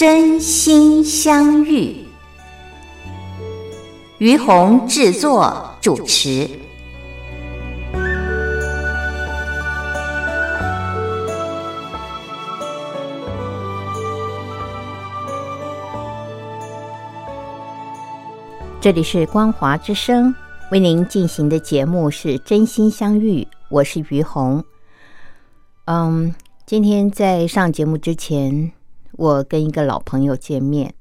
真心相遇，于红制作主持。这里是光华之声为您进行的节目是《真心相遇》，我是于红。嗯，今天在上节目之前。我跟一个老朋友见面，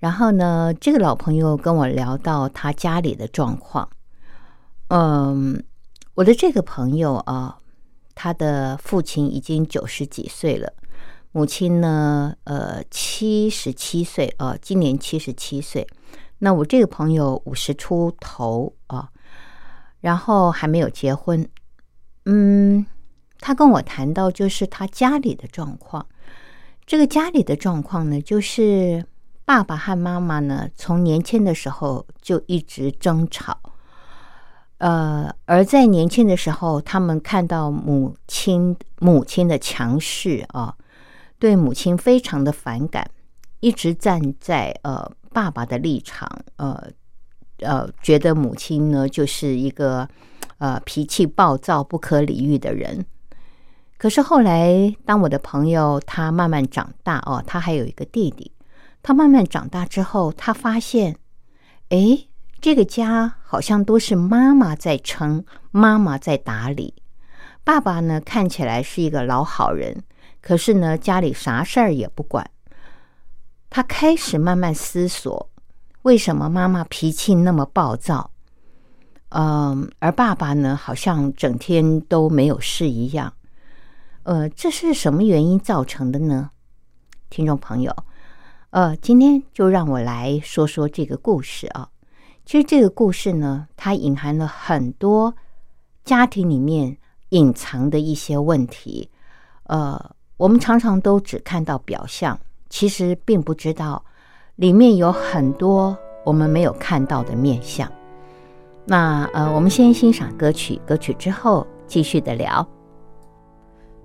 然后呢，这个老朋友跟我聊到他家里的状况。嗯，我的这个朋友啊，他的父亲已经九十几岁了，母亲呢，呃，七十七岁啊，今年七十七岁。那我这个朋友五十出头啊，然后还没有结婚。嗯，他跟我谈到就是他家里的状况。这个家里的状况呢，就是爸爸和妈妈呢，从年轻的时候就一直争吵。呃，而在年轻的时候，他们看到母亲母亲的强势啊，对母亲非常的反感，一直站在呃爸爸的立场，呃呃，觉得母亲呢就是一个呃脾气暴躁、不可理喻的人。可是后来，当我的朋友他慢慢长大哦，他还有一个弟弟。他慢慢长大之后，他发现，哎，这个家好像都是妈妈在撑，妈妈在打理。爸爸呢，看起来是一个老好人，可是呢，家里啥事儿也不管。他开始慢慢思索，为什么妈妈脾气那么暴躁？嗯，而爸爸呢，好像整天都没有事一样。呃，这是什么原因造成的呢？听众朋友，呃，今天就让我来说说这个故事啊。其实这个故事呢，它隐含了很多家庭里面隐藏的一些问题。呃，我们常常都只看到表象，其实并不知道里面有很多我们没有看到的面相。那呃，我们先欣赏歌曲，歌曲之后继续的聊。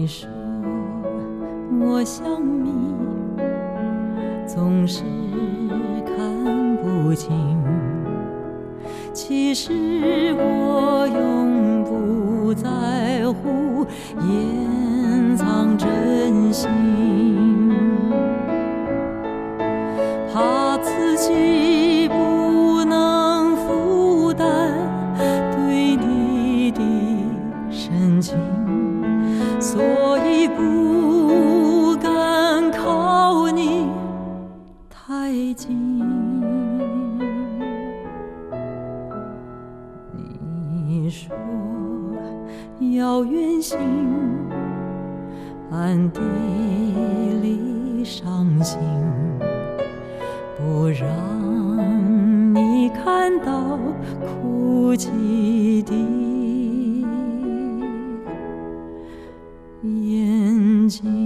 你说我像你，总是看不清。其实我永不在乎掩藏真心，暗地里伤心，不让你看到哭泣的眼睛。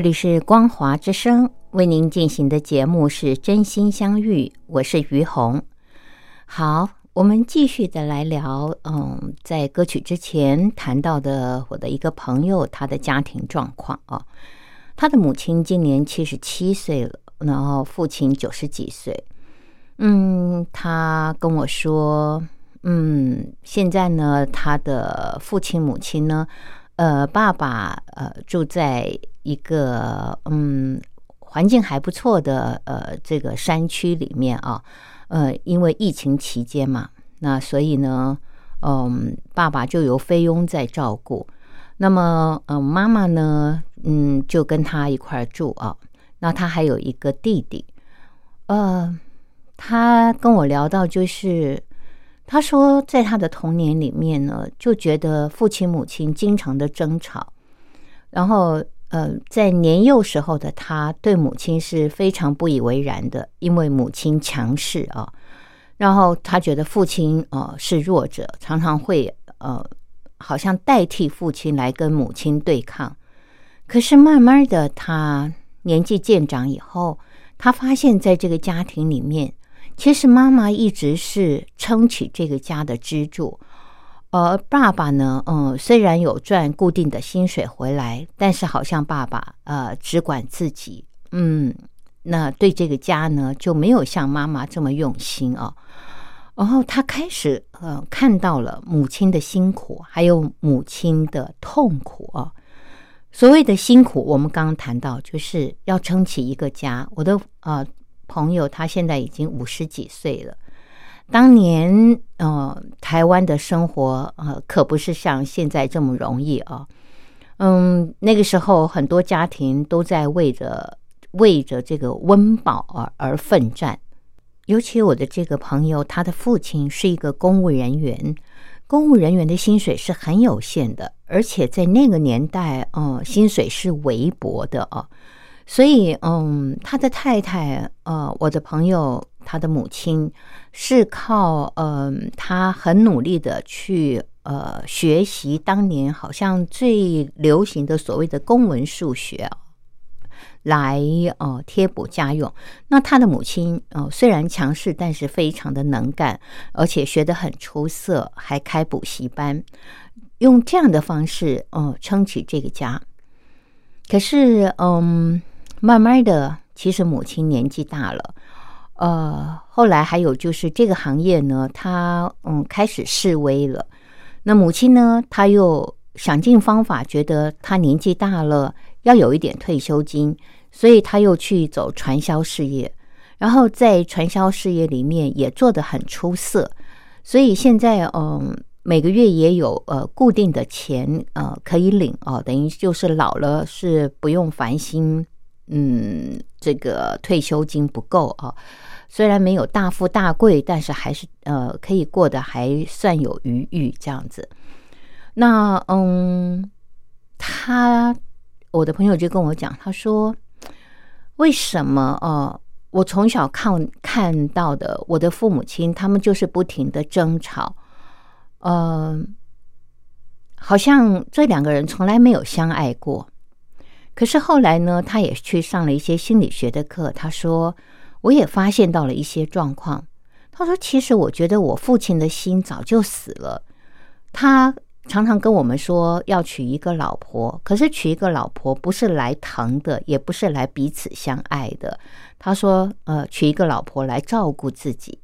这里是光华之声为您进行的节目是真心相遇，我是于红。好，我们继续的来聊。嗯，在歌曲之前谈到的我的一个朋友，他的家庭状况啊，他的母亲今年七十七岁了，然后父亲九十几岁。嗯，他跟我说，嗯，现在呢，他的父亲母亲呢。呃，爸爸呃住在一个嗯环境还不错的呃这个山区里面啊，呃，因为疫情期间嘛，那所以呢，嗯，爸爸就由菲佣在照顾，那么嗯妈妈呢，嗯就跟他一块住啊，那他还有一个弟弟，呃，他跟我聊到就是。他说，在他的童年里面呢，就觉得父亲母亲经常的争吵，然后呃，在年幼时候的他对母亲是非常不以为然的，因为母亲强势啊，然后他觉得父亲呃是弱者，常常会呃好像代替父亲来跟母亲对抗。可是慢慢的，他年纪渐长以后，他发现在这个家庭里面。其实妈妈一直是撑起这个家的支柱，而爸爸呢，嗯，虽然有赚固定的薪水回来，但是好像爸爸呃只管自己，嗯，那对这个家呢就没有像妈妈这么用心啊。然后他开始呃看到了母亲的辛苦，还有母亲的痛苦啊。所谓的辛苦，我们刚刚谈到，就是要撑起一个家。我的呃。朋友，他现在已经五十几岁了。当年，呃，台湾的生活，呃，可不是像现在这么容易啊。嗯，那个时候，很多家庭都在为着为着这个温饱而而奋战。尤其我的这个朋友，他的父亲是一个公务人员，公务人员的薪水是很有限的，而且在那个年代，呃，薪水是微薄的啊。所以，嗯，他的太太，呃，我的朋友，他的母亲是靠，嗯，他很努力的去，呃，学习当年好像最流行的所谓的公文数学，来，呃，贴补家用。那他的母亲，呃，虽然强势，但是非常的能干，而且学得很出色，还开补习班，用这样的方式，呃，撑起这个家。可是，嗯。慢慢的，其实母亲年纪大了，呃，后来还有就是这个行业呢，他嗯开始示威了。那母亲呢，她又想尽方法，觉得她年纪大了，要有一点退休金，所以她又去走传销事业，然后在传销事业里面也做得很出色，所以现在嗯每个月也有呃固定的钱呃可以领哦，等于就是老了是不用烦心。嗯，这个退休金不够啊，虽然没有大富大贵，但是还是呃可以过得还算有余裕这样子。那嗯，他我的朋友就跟我讲，他说为什么呃，我从小看看到的我的父母亲，他们就是不停的争吵，嗯，好像这两个人从来没有相爱过。可是后来呢，他也去上了一些心理学的课。他说，我也发现到了一些状况。他说，其实我觉得我父亲的心早就死了。他常常跟我们说要娶一个老婆，可是娶一个老婆不是来疼的，也不是来彼此相爱的。他说，呃，娶一个老婆来照顾自己。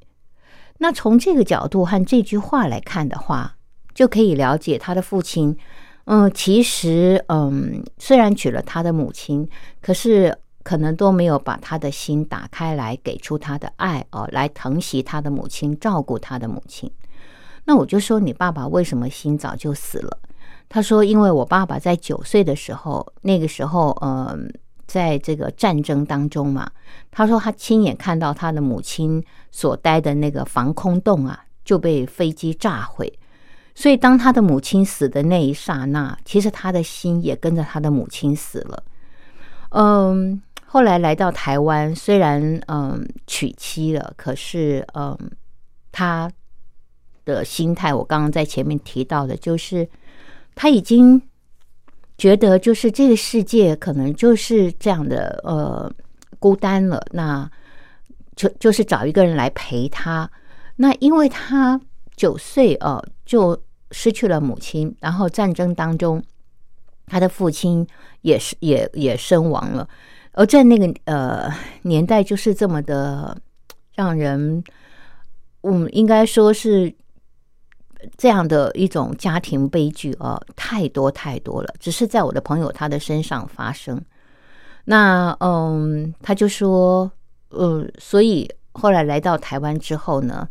那从这个角度和这句话来看的话，就可以了解他的父亲。嗯，其实，嗯，虽然娶了他的母亲，可是可能都没有把他的心打开来，给出他的爱哦，来疼惜他的母亲，照顾他的母亲。那我就说，你爸爸为什么心早就死了？他说，因为我爸爸在九岁的时候，那个时候，嗯，在这个战争当中嘛，他说他亲眼看到他的母亲所待的那个防空洞啊，就被飞机炸毁。所以，当他的母亲死的那一刹那，其实他的心也跟着他的母亲死了。嗯，后来来到台湾，虽然嗯娶妻了，可是嗯他的心态，我刚刚在前面提到的，就是他已经觉得，就是这个世界可能就是这样的呃孤单了。那就就是找一个人来陪他。那因为他九岁哦，就失去了母亲，然后战争当中，他的父亲也是也也身亡了。而在那个呃年代，就是这么的让人，嗯，应该说是这样的一种家庭悲剧啊，太多太多了。只是在我的朋友他的身上发生。那嗯，他就说，嗯，所以后来来到台湾之后呢。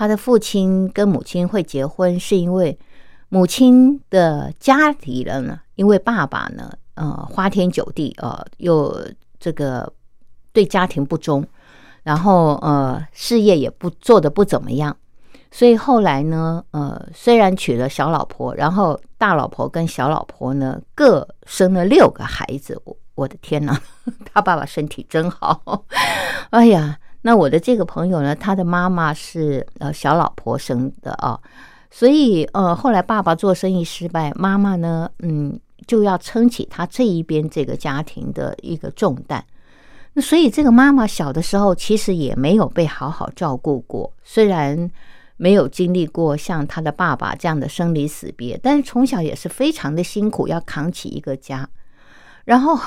他的父亲跟母亲会结婚，是因为母亲的家里人呢，因为爸爸呢，呃，花天酒地，呃，又这个对家庭不忠，然后呃，事业也不做的不怎么样，所以后来呢，呃，虽然娶了小老婆，然后大老婆跟小老婆呢各生了六个孩子，我我的天哪，他爸爸身体真好，哎呀。那我的这个朋友呢，他的妈妈是呃小老婆生的啊，所以呃后来爸爸做生意失败，妈妈呢嗯就要撑起他这一边这个家庭的一个重担。那所以这个妈妈小的时候其实也没有被好好照顾过，虽然没有经历过像他的爸爸这样的生离死别，但是从小也是非常的辛苦，要扛起一个家。然后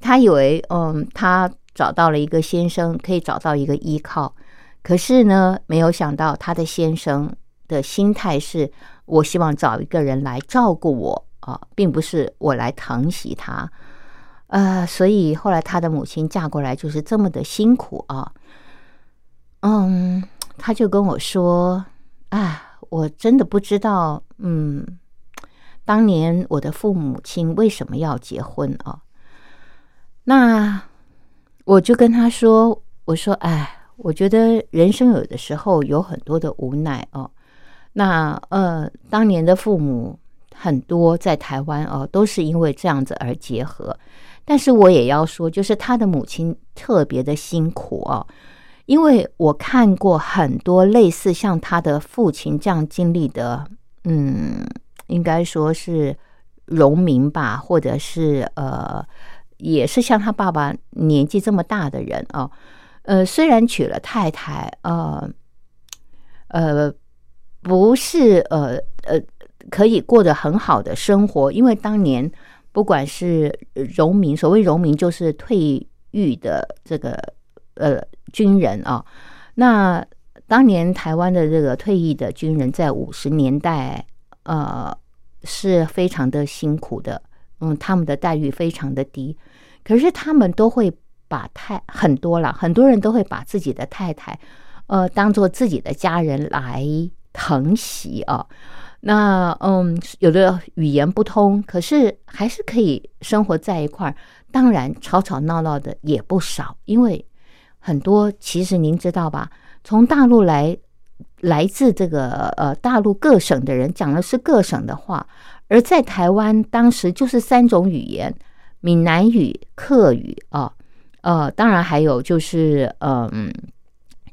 他以为嗯他。找到了一个先生，可以找到一个依靠。可是呢，没有想到他的先生的心态是：我希望找一个人来照顾我啊，并不是我来疼惜他。呃，所以后来他的母亲嫁过来就是这么的辛苦啊。嗯，他就跟我说：“啊，我真的不知道，嗯，当年我的父母亲为什么要结婚啊？”那。我就跟他说：“我说，哎，我觉得人生有的时候有很多的无奈哦。那呃，当年的父母很多在台湾哦，都是因为这样子而结合。但是我也要说，就是他的母亲特别的辛苦哦，因为我看过很多类似像他的父亲这样经历的，嗯，应该说是农民吧，或者是呃。”也是像他爸爸年纪这么大的人啊，呃，虽然娶了太太，呃，呃，不是呃呃，可以过得很好的生活，因为当年不管是农民，所谓农民就是退役的这个呃军人啊，那当年台湾的这个退役的军人在五十年代，呃，是非常的辛苦的。嗯，他们的待遇非常的低，可是他们都会把太很多了，很多人都会把自己的太太，呃，当做自己的家人来疼惜啊。那嗯，有的语言不通，可是还是可以生活在一块儿。当然，吵吵闹闹的也不少，因为很多其实您知道吧，从大陆来来自这个呃大陆各省的人讲的是各省的话。而在台湾，当时就是三种语言：闽南语、客语啊，呃，当然还有就是，嗯，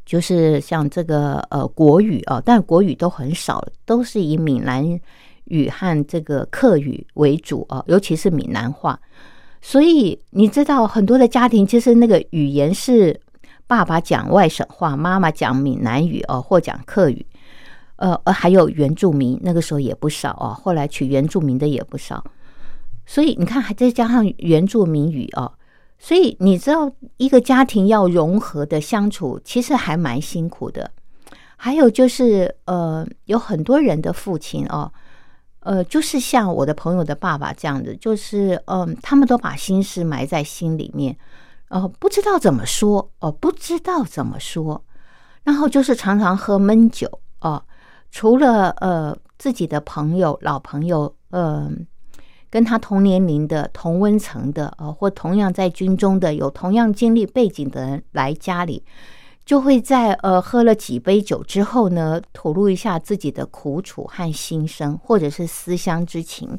就是像这个呃国语啊，但国语都很少，都是以闽南语和这个客语为主啊，尤其是闽南话。所以你知道，很多的家庭其实那个语言是爸爸讲外省话，妈妈讲闽南语哦，或讲客语。呃呃，还有原住民，那个时候也不少哦。后来取原住民的也不少，所以你看，还再加上原住民语哦，所以你知道，一个家庭要融合的相处，其实还蛮辛苦的。还有就是，呃，有很多人的父亲哦，呃，就是像我的朋友的爸爸这样子，就是嗯，他们都把心事埋在心里面，哦，不知道怎么说，哦，不知道怎么说，然后就是常常喝闷酒，哦，除了呃自己的朋友、老朋友，嗯，跟他同年龄的、同温层的，呃，或同样在军中的、有同样经历背景的人来家里。就会在呃喝了几杯酒之后呢，吐露一下自己的苦楚和心声，或者是思乡之情。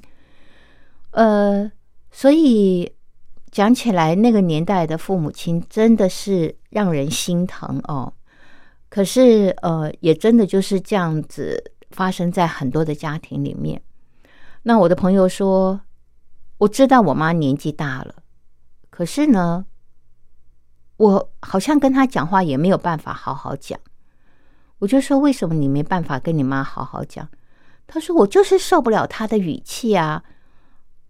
呃，所以讲起来，那个年代的父母亲真的是让人心疼哦。可是呃，也真的就是这样子发生在很多的家庭里面。那我的朋友说，我知道我妈年纪大了，可是呢。我好像跟她讲话也没有办法好好讲，我就说为什么你没办法跟你妈好好讲？他说我就是受不了他的语气啊，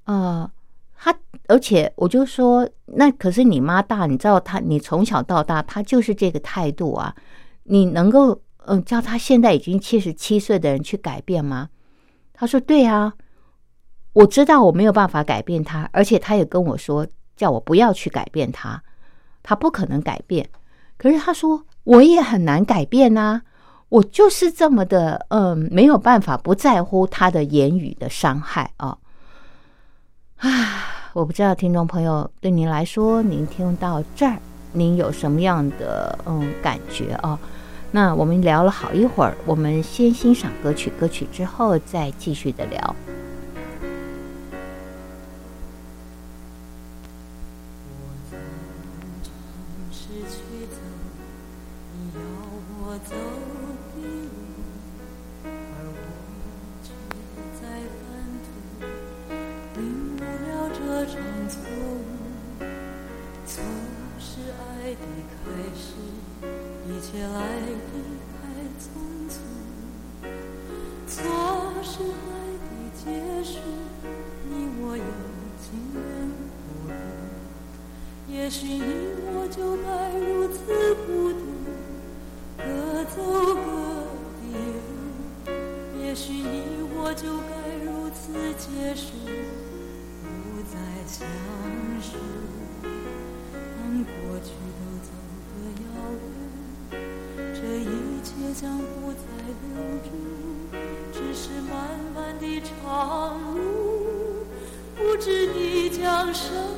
啊，他而且我就说那可是你妈大，你知道他你从小到大他就是这个态度啊，你能够嗯叫他现在已经七十七岁的人去改变吗？他说对啊，我知道我没有办法改变他，而且他也跟我说叫我不要去改变他。他不可能改变，可是他说我也很难改变呐，我就是这么的，嗯，没有办法不在乎他的言语的伤害啊。啊，我不知道听众朋友对您来说，您听到这儿，您有什么样的嗯感觉啊？那我们聊了好一会儿，我们先欣赏歌曲，歌曲之后再继续的聊。也来的太匆匆，错失爱的结束，你我有情人不？也许你我就该如此孤独，各走各的路，也许你我就该如此结束，不再相识。生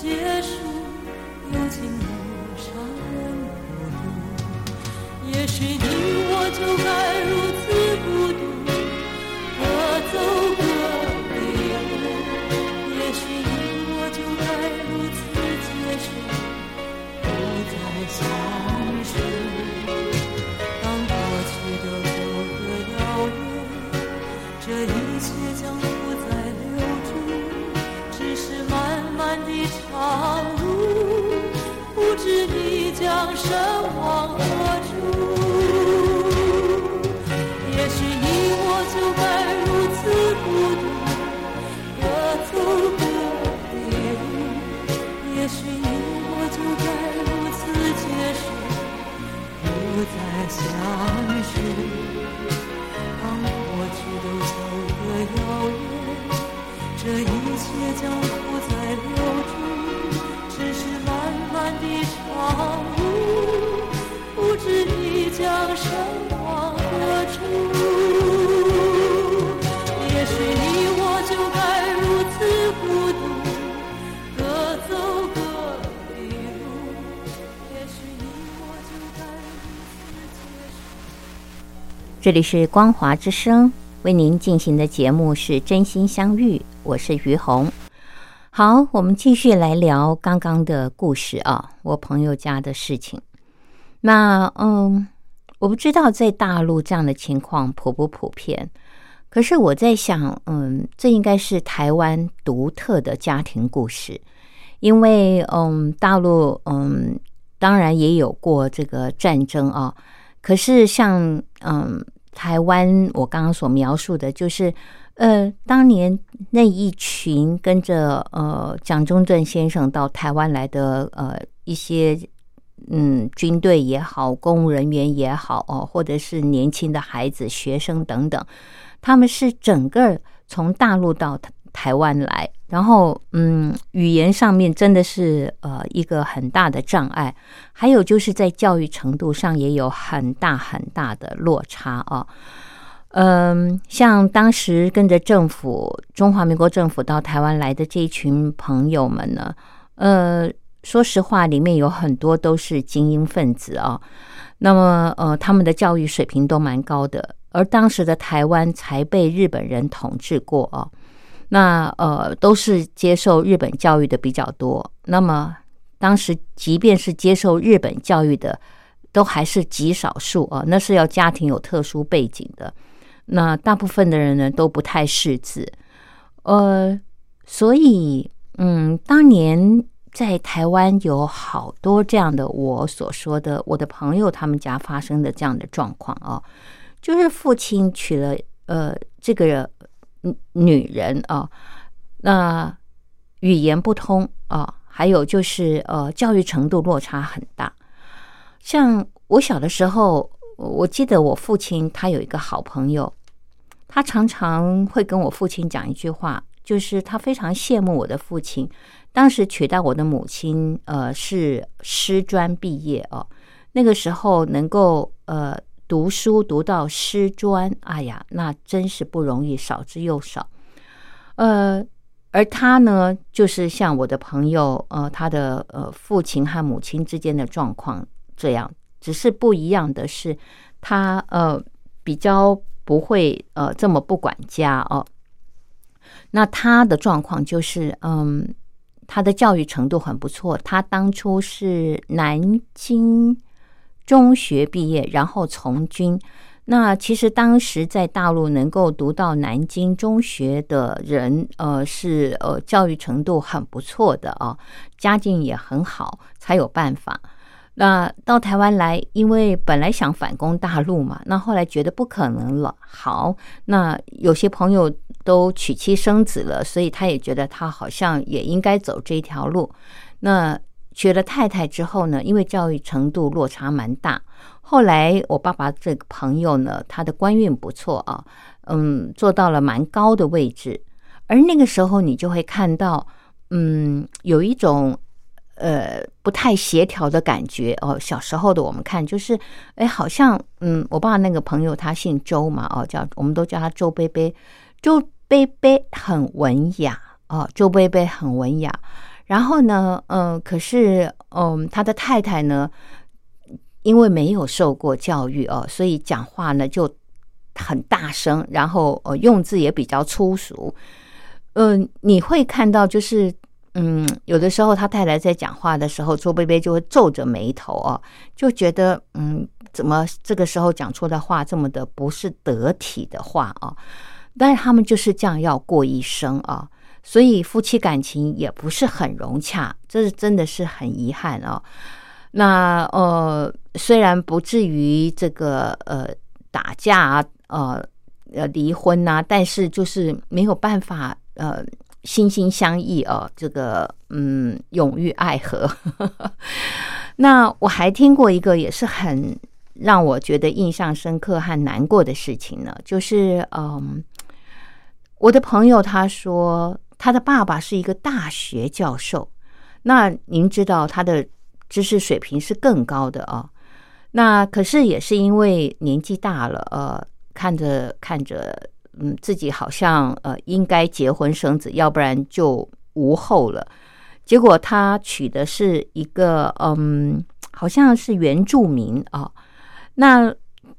结。不知你将身往何处。也许你我就该如此孤独，各走各的路。也许你我就该如此结束。这里是光华之声，为您进行的节目是真心相遇，我是于红。好，我们继续来聊刚刚的故事啊，我朋友家的事情。那嗯，我不知道在大陆这样的情况普不普遍，可是我在想，嗯，这应该是台湾独特的家庭故事，因为嗯，大陆嗯，当然也有过这个战争啊，可是像嗯。台湾，我刚刚所描述的，就是呃，当年那一群跟着呃蒋中正先生到台湾来的呃一些嗯军队也好，公务人员也好哦，或者是年轻的孩子、学生等等，他们是整个从大陆到台湾来，然后嗯，语言上面真的是呃一个很大的障碍，还有就是在教育程度上也有很大很大的落差啊。嗯，像当时跟着政府中华民国政府到台湾来的这一群朋友们呢，呃，说实话，里面有很多都是精英分子啊。那么呃，他们的教育水平都蛮高的，而当时的台湾才被日本人统治过啊。那呃，都是接受日本教育的比较多。那么当时即便是接受日本教育的，都还是极少数啊。那是要家庭有特殊背景的。那大部分的人呢都不太识字，呃，所以嗯，当年在台湾有好多这样的我所说的我的朋友他们家发生的这样的状况啊，就是父亲娶了呃这个。女人啊，那语言不通啊，还有就是呃，教育程度落差很大。像我小的时候，我记得我父亲他有一个好朋友，他常常会跟我父亲讲一句话，就是他非常羡慕我的父亲，当时娶到我的母亲，呃，是师专毕业哦，那个时候能够呃。读书读到师专，哎呀，那真是不容易，少之又少。呃，而他呢，就是像我的朋友，呃，他的呃父亲和母亲之间的状况这样，只是不一样的是，他呃比较不会呃这么不管家哦。那他的状况就是，嗯，他的教育程度很不错，他当初是南京。中学毕业，然后从军。那其实当时在大陆能够读到南京中学的人，呃，是呃教育程度很不错的啊，家境也很好，才有办法。那到台湾来，因为本来想反攻大陆嘛，那后来觉得不可能了。好，那有些朋友都娶妻生子了，所以他也觉得他好像也应该走这条路。那。娶了太太之后呢，因为教育程度落差蛮大。后来我爸爸这个朋友呢，他的官运不错啊，嗯，做到了蛮高的位置。而那个时候，你就会看到，嗯，有一种呃不太协调的感觉哦。小时候的我们看，就是哎，好像嗯，我爸那个朋友他姓周嘛，哦，叫我们都叫他周贝贝。周贝贝很文雅哦，周贝贝很文雅。然后呢，嗯，可是，嗯，他的太太呢，因为没有受过教育哦，所以讲话呢就很大声，然后呃用字也比较粗俗。嗯，你会看到，就是嗯，有的时候他太太在讲话的时候，周贝贝就会皱着眉头哦，就觉得嗯，怎么这个时候讲出的话这么的不是得体的话啊？但是他们就是这样要过一生啊。所以夫妻感情也不是很融洽，这是真的是很遗憾哦。那呃，虽然不至于这个呃打架啊，呃呃离婚呐，但是就是没有办法呃心心相印哦，这个嗯永浴爱河。那我还听过一个也是很让我觉得印象深刻和难过的事情呢？就是嗯，我的朋友他说，他的爸爸是一个大学教授，那您知道他的知识水平是更高的啊。那可是也是因为年纪大了，呃，看着看着，嗯，自己好像呃应该结婚生子，要不然就无后了。结果他娶的是一个嗯，好像是原住民啊。那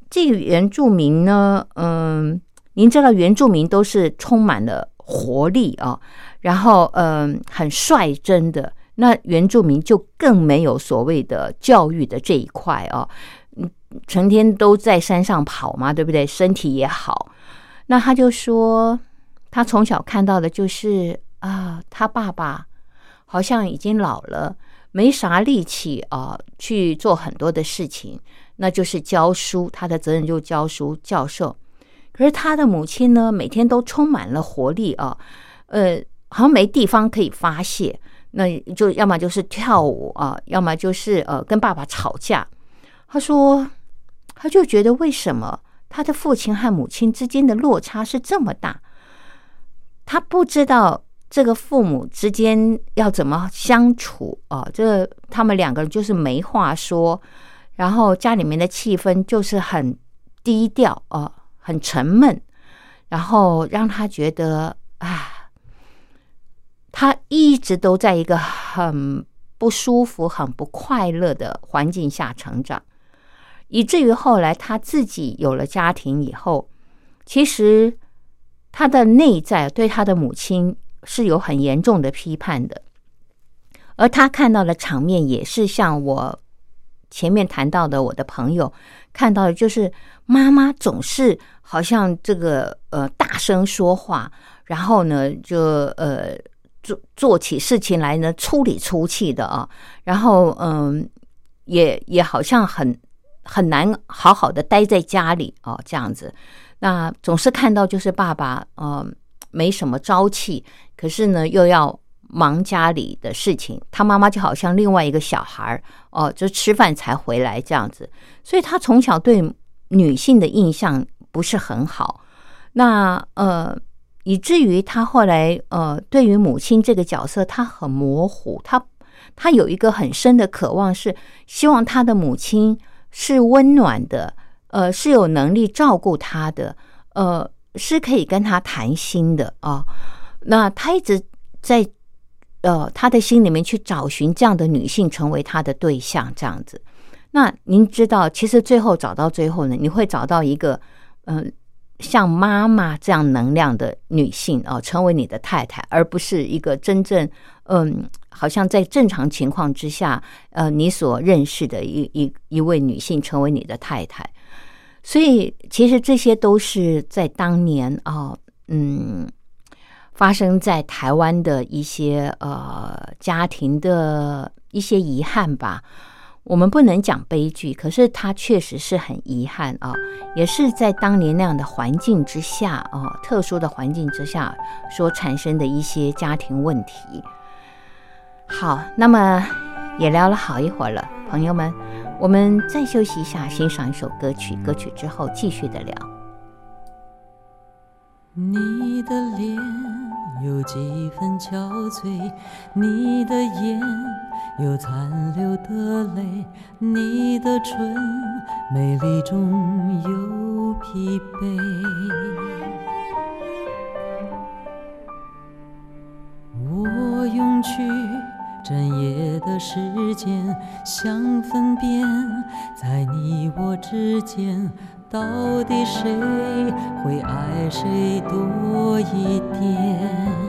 这个原住民呢，嗯，您知道原住民都是充满了活力啊，然后嗯，很率真的。那原住民就更没有所谓的教育的这一块哦，嗯，成天都在山上跑嘛，对不对？身体也好。那他就说，他从小看到的就是啊，他爸爸好像已经老了，没啥力气啊，去做很多的事情，那就是教书，他的责任就教书教授。可是他的母亲呢，每天都充满了活力啊，呃，好像没地方可以发泄。那就要么就是跳舞啊，要么就是呃跟爸爸吵架。他说，他就觉得为什么他的父亲和母亲之间的落差是这么大？他不知道这个父母之间要怎么相处啊？这他们两个人就是没话说，然后家里面的气氛就是很低调啊，很沉闷，然后让他觉得啊。他一直都在一个很不舒服、很不快乐的环境下成长，以至于后来他自己有了家庭以后，其实他的内在对他的母亲是有很严重的批判的，而他看到的场面也是像我前面谈到的，我的朋友看到的，就是妈妈总是好像这个呃大声说话，然后呢就呃。做做起事情来呢，粗里粗气的啊，然后嗯，也也好像很很难好好的待在家里啊，这样子。那总是看到就是爸爸呃没什么朝气，可是呢又要忙家里的事情，他妈妈就好像另外一个小孩哦，就吃饭才回来这样子。所以他从小对女性的印象不是很好。那呃。以至于他后来，呃，对于母亲这个角色，他很模糊。他他有一个很深的渴望，是希望他的母亲是温暖的，呃，是有能力照顾他的，呃，是可以跟他谈心的啊。那他一直在呃他的心里面去找寻这样的女性，成为他的对象，这样子。那您知道，其实最后找到最后呢，你会找到一个，嗯。像妈妈这样能量的女性哦，成为你的太太，而不是一个真正嗯，好像在正常情况之下，呃，你所认识的一一一位女性成为你的太太。所以，其实这些都是在当年啊，嗯，发生在台湾的一些呃家庭的一些遗憾吧。我们不能讲悲剧，可是它确实是很遗憾啊，也是在当年那样的环境之下啊，特殊的环境之下所产生的一些家庭问题。好，那么也聊了好一会儿了，朋友们，我们再休息一下，欣赏一首歌曲，歌曲之后继续的聊。你的脸有几分憔悴，你的眼。有残留的泪，你的唇美丽中有疲惫。我用去整夜的时间，想分辨在你我之间，到底谁会爱谁多一点。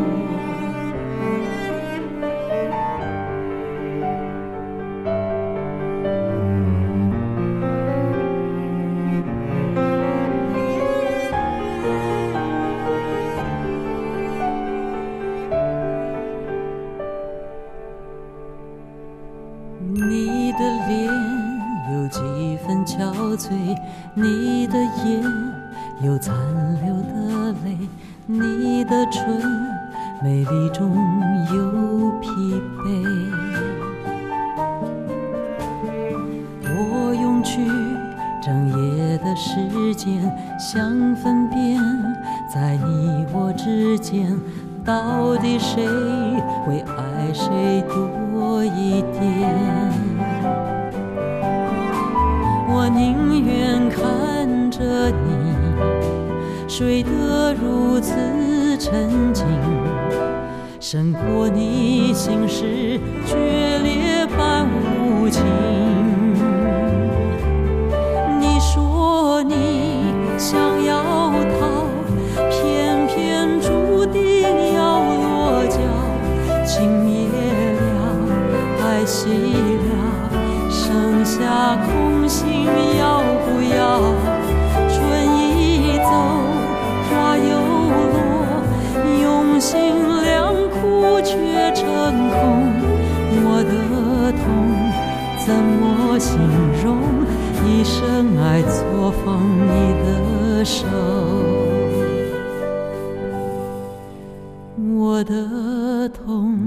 我的痛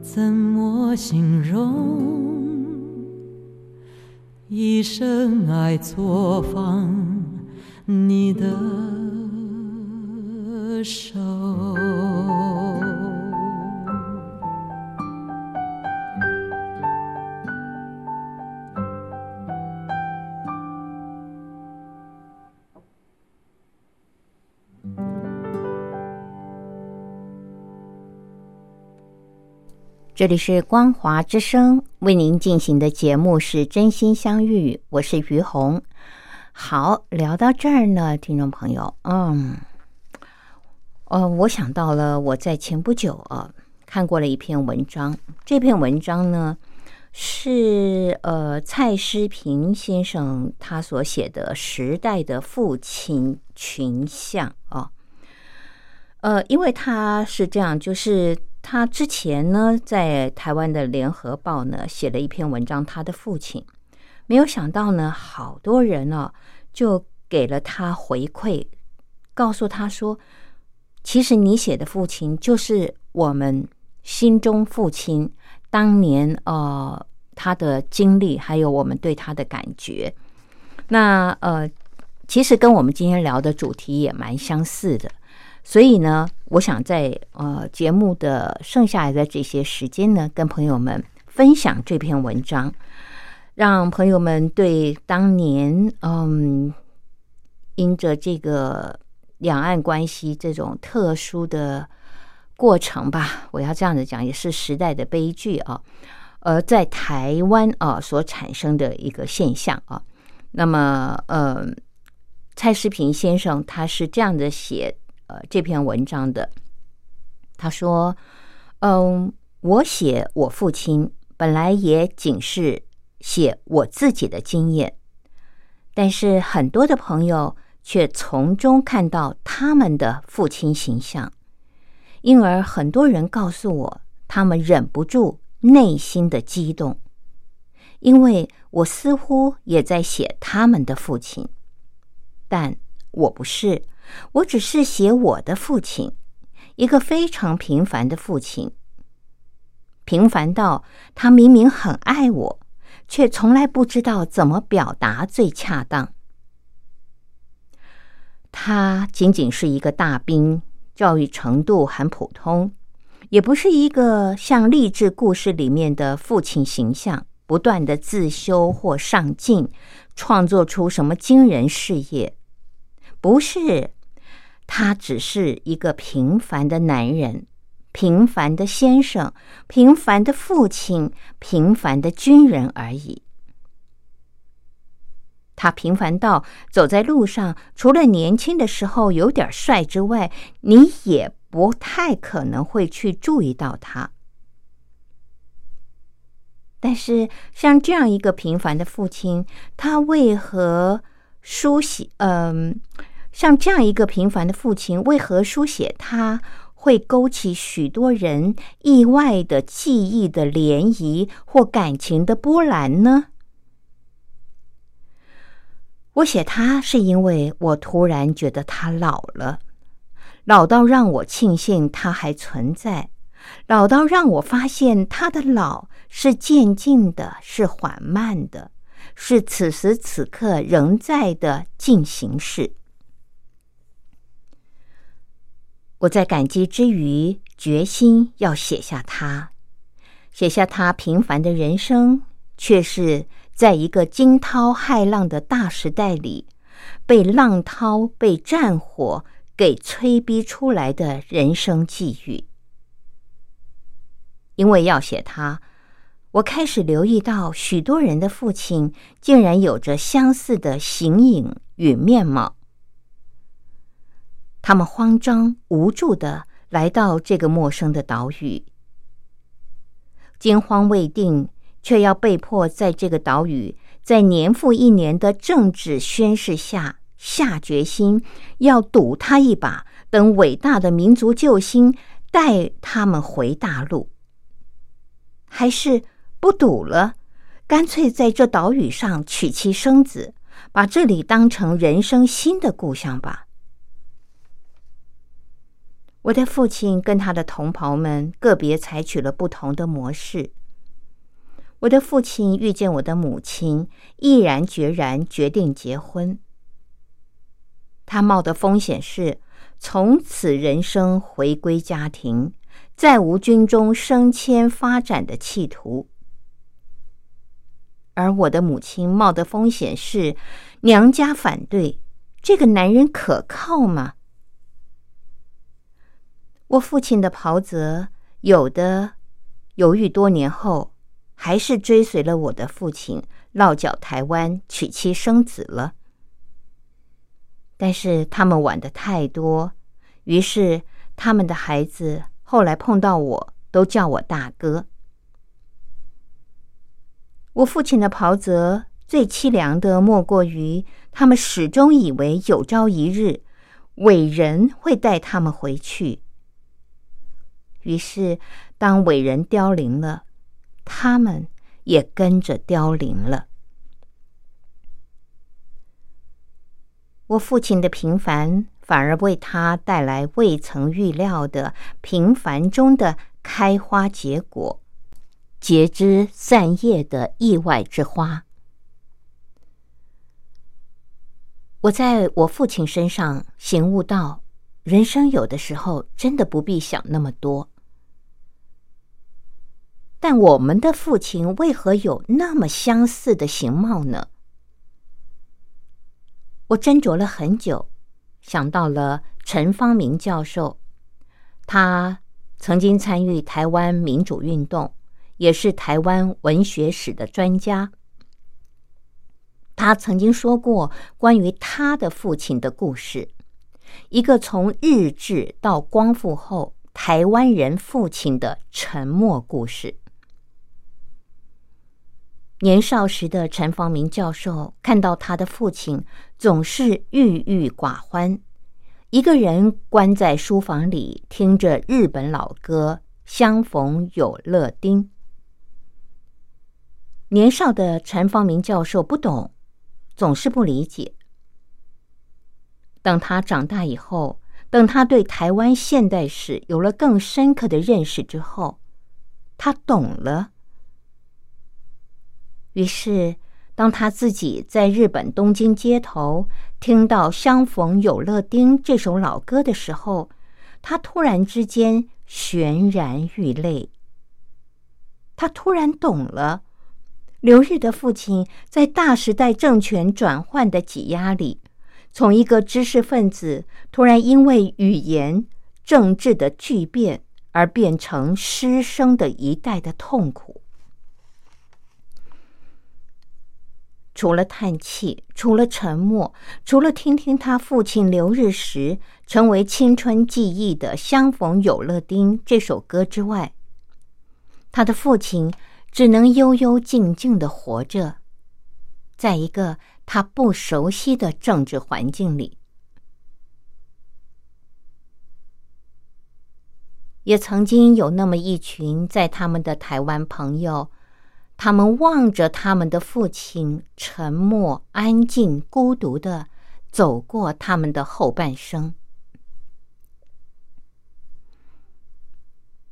怎么形容？一生爱错放你的手。这里是光华之声为您进行的节目是真心相遇，我是于红。好，聊到这儿呢，听众朋友，嗯，呃，我想到了我在前不久啊看过了一篇文章，这篇文章呢是呃蔡诗平先生他所写的《时代的父亲群像》啊，呃，因为他是这样，就是。他之前呢，在台湾的《联合报》呢写了一篇文章，他的父亲没有想到呢，好多人呢就给了他回馈，告诉他说，其实你写的父亲就是我们心中父亲当年呃他的经历，还有我们对他的感觉。那呃，其实跟我们今天聊的主题也蛮相似的。所以呢，我想在呃节目的剩下来的这些时间呢，跟朋友们分享这篇文章，让朋友们对当年嗯，因着这个两岸关系这种特殊的过程吧，我要这样子讲，也是时代的悲剧啊，而在台湾啊所产生的一个现象啊。那么，呃，蔡世平先生他是这样的写。呃，这篇文章的他说：“嗯，我写我父亲本来也仅是写我自己的经验，但是很多的朋友却从中看到他们的父亲形象，因而很多人告诉我，他们忍不住内心的激动，因为我似乎也在写他们的父亲，但我不是。”我只是写我的父亲，一个非常平凡的父亲，平凡到他明明很爱我，却从来不知道怎么表达最恰当。他仅仅是一个大兵，教育程度很普通，也不是一个像励志故事里面的父亲形象，不断的自修或上进，创作出什么惊人事业，不是。他只是一个平凡的男人，平凡的先生，平凡的父亲，平凡的军人而已。他平凡到走在路上，除了年轻的时候有点帅之外，你也不太可能会去注意到他。但是，像这样一个平凡的父亲，他为何书写？嗯，像这样一个平凡的父亲，为何书写他会勾起许多人意外的记忆的涟漪或感情的波澜呢？我写他是因为我突然觉得他老了，老到让我庆幸他还存在，老到让我发现他的老是渐进的，是缓慢的，是此时此刻仍在的进行式。我在感激之余，决心要写下他，写下他平凡的人生，却是。在一个惊涛骇浪的大时代里，被浪涛、被战火给催逼出来的人生际遇。因为要写他，我开始留意到许多人的父亲竟然有着相似的形影与面貌。他们慌张无助的来到这个陌生的岛屿，惊慌未定。却要被迫在这个岛屿，在年复一年的政治宣誓下下决心，要赌他一把，等伟大的民族救星带他们回大陆，还是不赌了，干脆在这岛屿上娶妻生子，把这里当成人生新的故乡吧。我的父亲跟他的同袍们个别采取了不同的模式。我的父亲遇见我的母亲，毅然决然决定结婚。他冒的风险是从此人生回归家庭，再无军中升迁发展的企图；而我的母亲冒的风险是娘家反对，这个男人可靠吗？我父亲的袍泽有的犹豫多年后。还是追随了我的父亲，落脚台湾，娶妻生子了。但是他们晚的太多，于是他们的孩子后来碰到我都叫我大哥。我父亲的袍泽最凄凉的，莫过于他们始终以为有朝一日伟人会带他们回去。于是，当伟人凋零了。他们也跟着凋零了。我父亲的平凡，反而为他带来未曾预料的平凡中的开花结果、结枝散叶的意外之花。我在我父亲身上醒悟到，人生有的时候真的不必想那么多。但我们的父亲为何有那么相似的形貌呢？我斟酌了很久，想到了陈方明教授，他曾经参与台湾民主运动，也是台湾文学史的专家。他曾经说过关于他的父亲的故事，一个从日治到光复后台湾人父亲的沉默故事。年少时的陈方明教授看到他的父亲总是郁郁寡欢，一个人关在书房里听着日本老歌《相逢有乐町》。年少的陈方明教授不懂，总是不理解。等他长大以后，等他对台湾现代史有了更深刻的认识之后，他懂了。于是，当他自己在日本东京街头听到《相逢有乐町》这首老歌的时候，他突然之间泫然欲泪。他突然懂了，刘日的父亲在大时代政权转换的挤压里，从一个知识分子，突然因为语言、政治的巨变而变成师生的一代的痛苦。除了叹气，除了沉默，除了听听他父亲留日时成为青春记忆的《相逢有乐町》这首歌之外，他的父亲只能悠悠静静的活着，在一个他不熟悉的政治环境里。也曾经有那么一群在他们的台湾朋友，他们望着他们的父亲，沉默、安静、孤独的走过他们的后半生。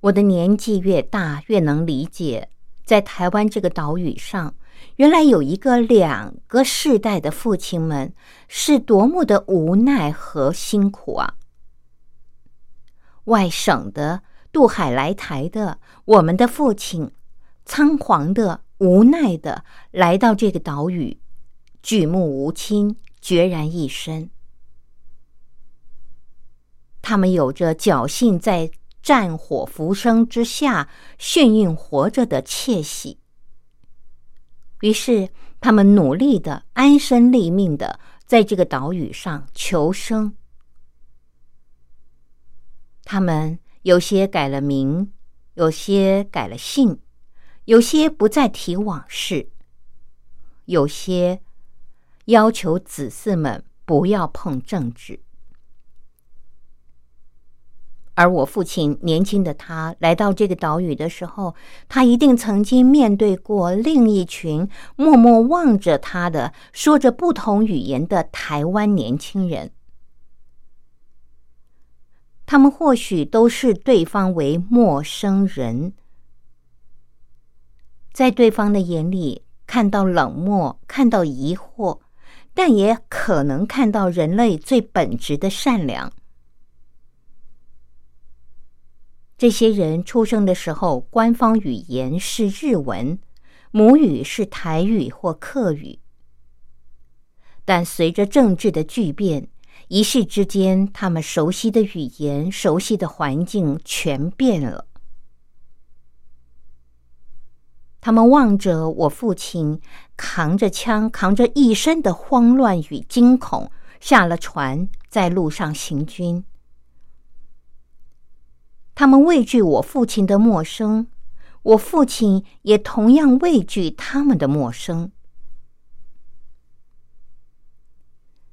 我的年纪越大，越能理解，在台湾这个岛屿上，原来有一个两个世代的父亲们是多么的无奈和辛苦啊！外省的渡海来台的，我们的父亲，仓皇的、无奈的来到这个岛屿，举目无亲，孑然一身。他们有着侥幸在战火浮生之下幸运活着的窃喜，于是他们努力的、安身立命的在这个岛屿上求生。他们有些改了名，有些改了姓，有些不再提往事，有些要求子嗣们不要碰政治。而我父亲年轻的他来到这个岛屿的时候，他一定曾经面对过另一群默默望着他的、说着不同语言的台湾年轻人。他们或许都视对方为陌生人，在对方的眼里看到冷漠，看到疑惑，但也可能看到人类最本质的善良。这些人出生的时候，官方语言是日文，母语是台语或客语，但随着政治的巨变。一夕之间，他们熟悉的语言、熟悉的环境全变了。他们望着我父亲扛着枪、扛着一身的慌乱与惊恐，下了船，在路上行军。他们畏惧我父亲的陌生，我父亲也同样畏惧他们的陌生。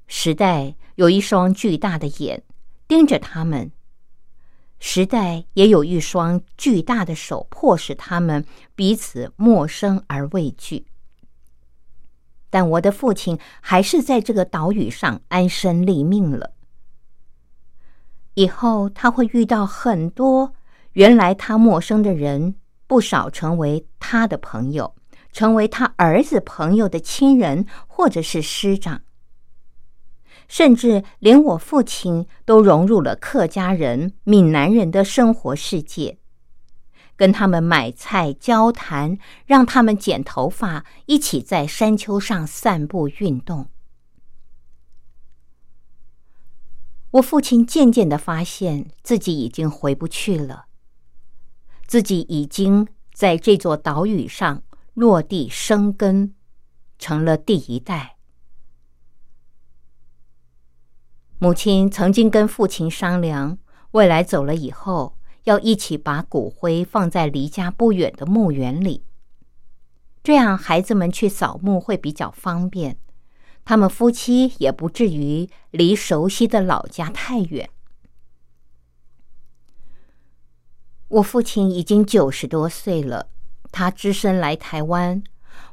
时代。有一双巨大的眼盯着他们，时代也有一双巨大的手迫使他们彼此陌生而畏惧。但我的父亲还是在这个岛屿上安身立命了。以后他会遇到很多原来他陌生的人，不少成为他的朋友，成为他儿子朋友的亲人，或者是师长。甚至连我父亲都融入了客家人、闽南人的生活世界，跟他们买菜、交谈，让他们剪头发，一起在山丘上散步、运动。我父亲渐渐的发现自己已经回不去了，自己已经在这座岛屿上落地生根，成了第一代。母亲曾经跟父亲商量，未来走了以后，要一起把骨灰放在离家不远的墓园里，这样孩子们去扫墓会比较方便，他们夫妻也不至于离熟悉的老家太远。我父亲已经九十多岁了，他只身来台湾，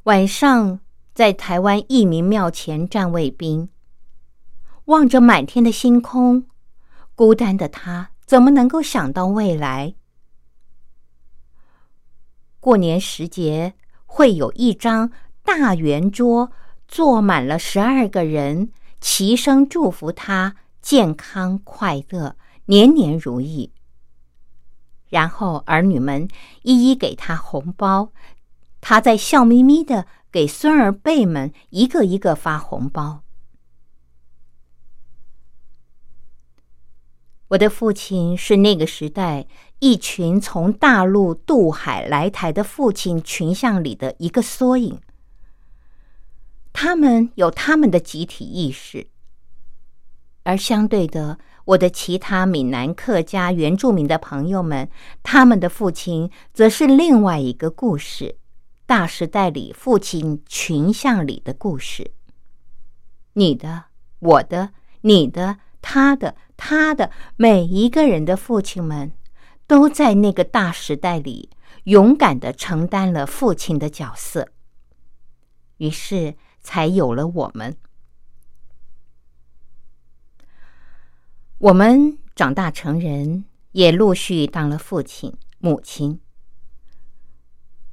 晚上在台湾义民庙前站卫兵。望着满天的星空，孤单的他怎么能够想到未来？过年时节会有一张大圆桌，坐满了十二个人，齐声祝福他健康快乐，年年如意。然后儿女们一一给他红包，他在笑眯眯的给孙儿辈们一个一个发红包。我的父亲是那个时代一群从大陆渡海来台的父亲群像里的一个缩影。他们有他们的集体意识，而相对的，我的其他闽南客家原住民的朋友们，他们的父亲则是另外一个故事。大时代里父亲群像里的故事，你的、我的、你的、他的、他的，每一个人的父亲们，都在那个大时代里勇敢的承担了父亲的角色，于是才有了我们。我们长大成人，也陆续当了父亲、母亲。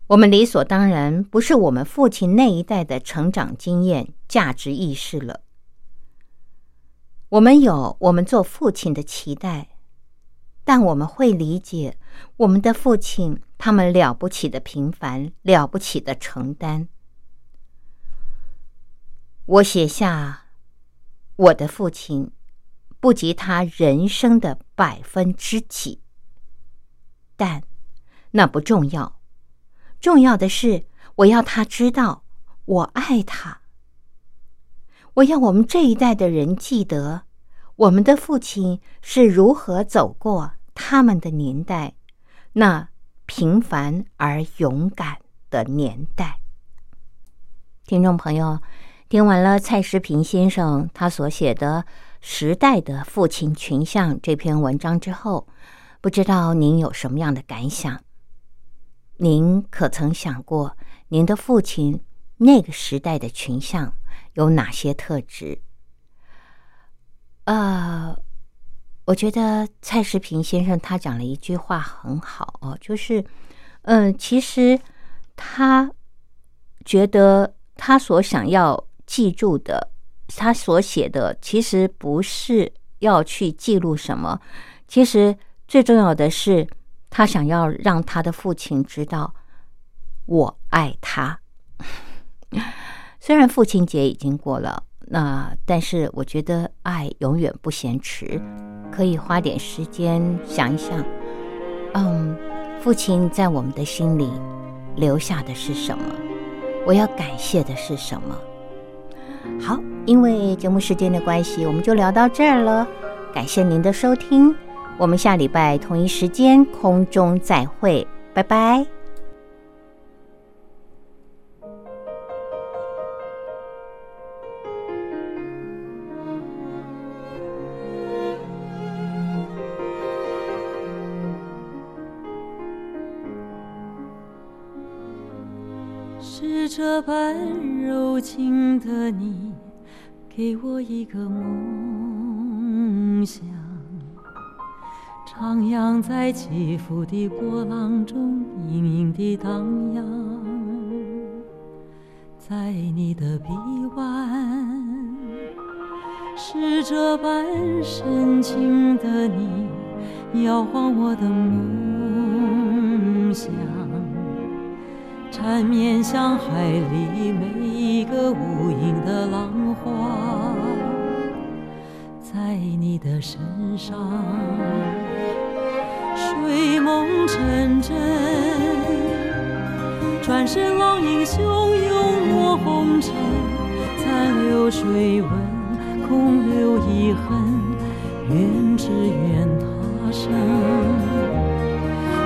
我们理所当然不是我们父亲那一代的成长经验、价值意识了。我们有我们做父亲的期待，但我们会理解我们的父亲他们了不起的平凡、了不起的承担。我写下我的父亲不及他人生的百分之几，但那不重要。重要的是，我要他知道我爱他。我要我们这一代的人记得，我们的父亲是如何走过他们的年代，那平凡而勇敢的年代。听众朋友，听完了蔡时平先生他所写的《时代的父亲群像》这篇文章之后，不知道您有什么样的感想？您可曾想过，您的父亲那个时代的群像有哪些特质？呃，我觉得蔡世平先生他讲了一句话很好哦，就是，嗯，其实他觉得他所想要记住的，他所写的，其实不是要去记录什么，其实最重要的是。他想要让他的父亲知道，我爱他。虽然父亲节已经过了，那但是我觉得爱永远不嫌迟，可以花点时间想一想，嗯，父亲在我们的心里留下的是什么？我要感谢的是什么？好，因为节目时间的关系，我们就聊到这儿了。感谢您的收听。我们下礼拜同一时间空中再会，拜拜。这般柔情的你，给我一个梦想。徜徉在起伏的波浪中，隐隐的荡漾。在你的臂弯，是这般深情的你，摇晃我的梦想，缠绵像海里每一个无垠的浪花，在你的身上。睡梦成真，转身浪影汹涌落红尘，残留水纹，空留遗恨，愿只愿他生。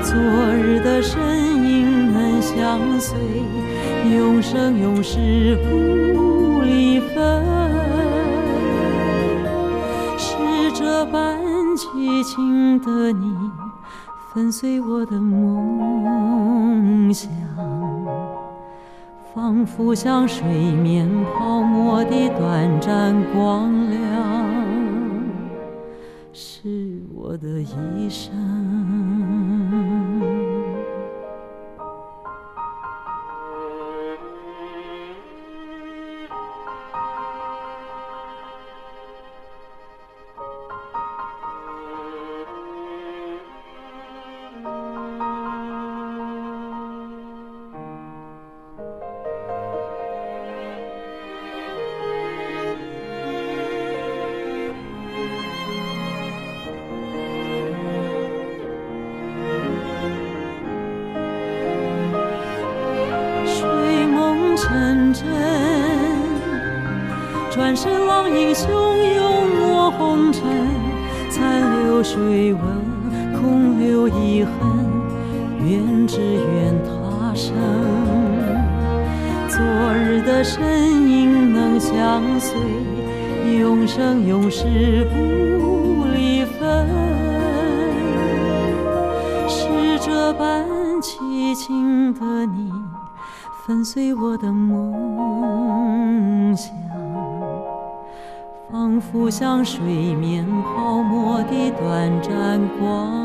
昨日的身影能相随，永生永世不离分。是这般凄情的你。粉碎我的梦想，仿佛像水面泡沫的短暂光亮，是我的一生。不像水面泡沫的短暂光。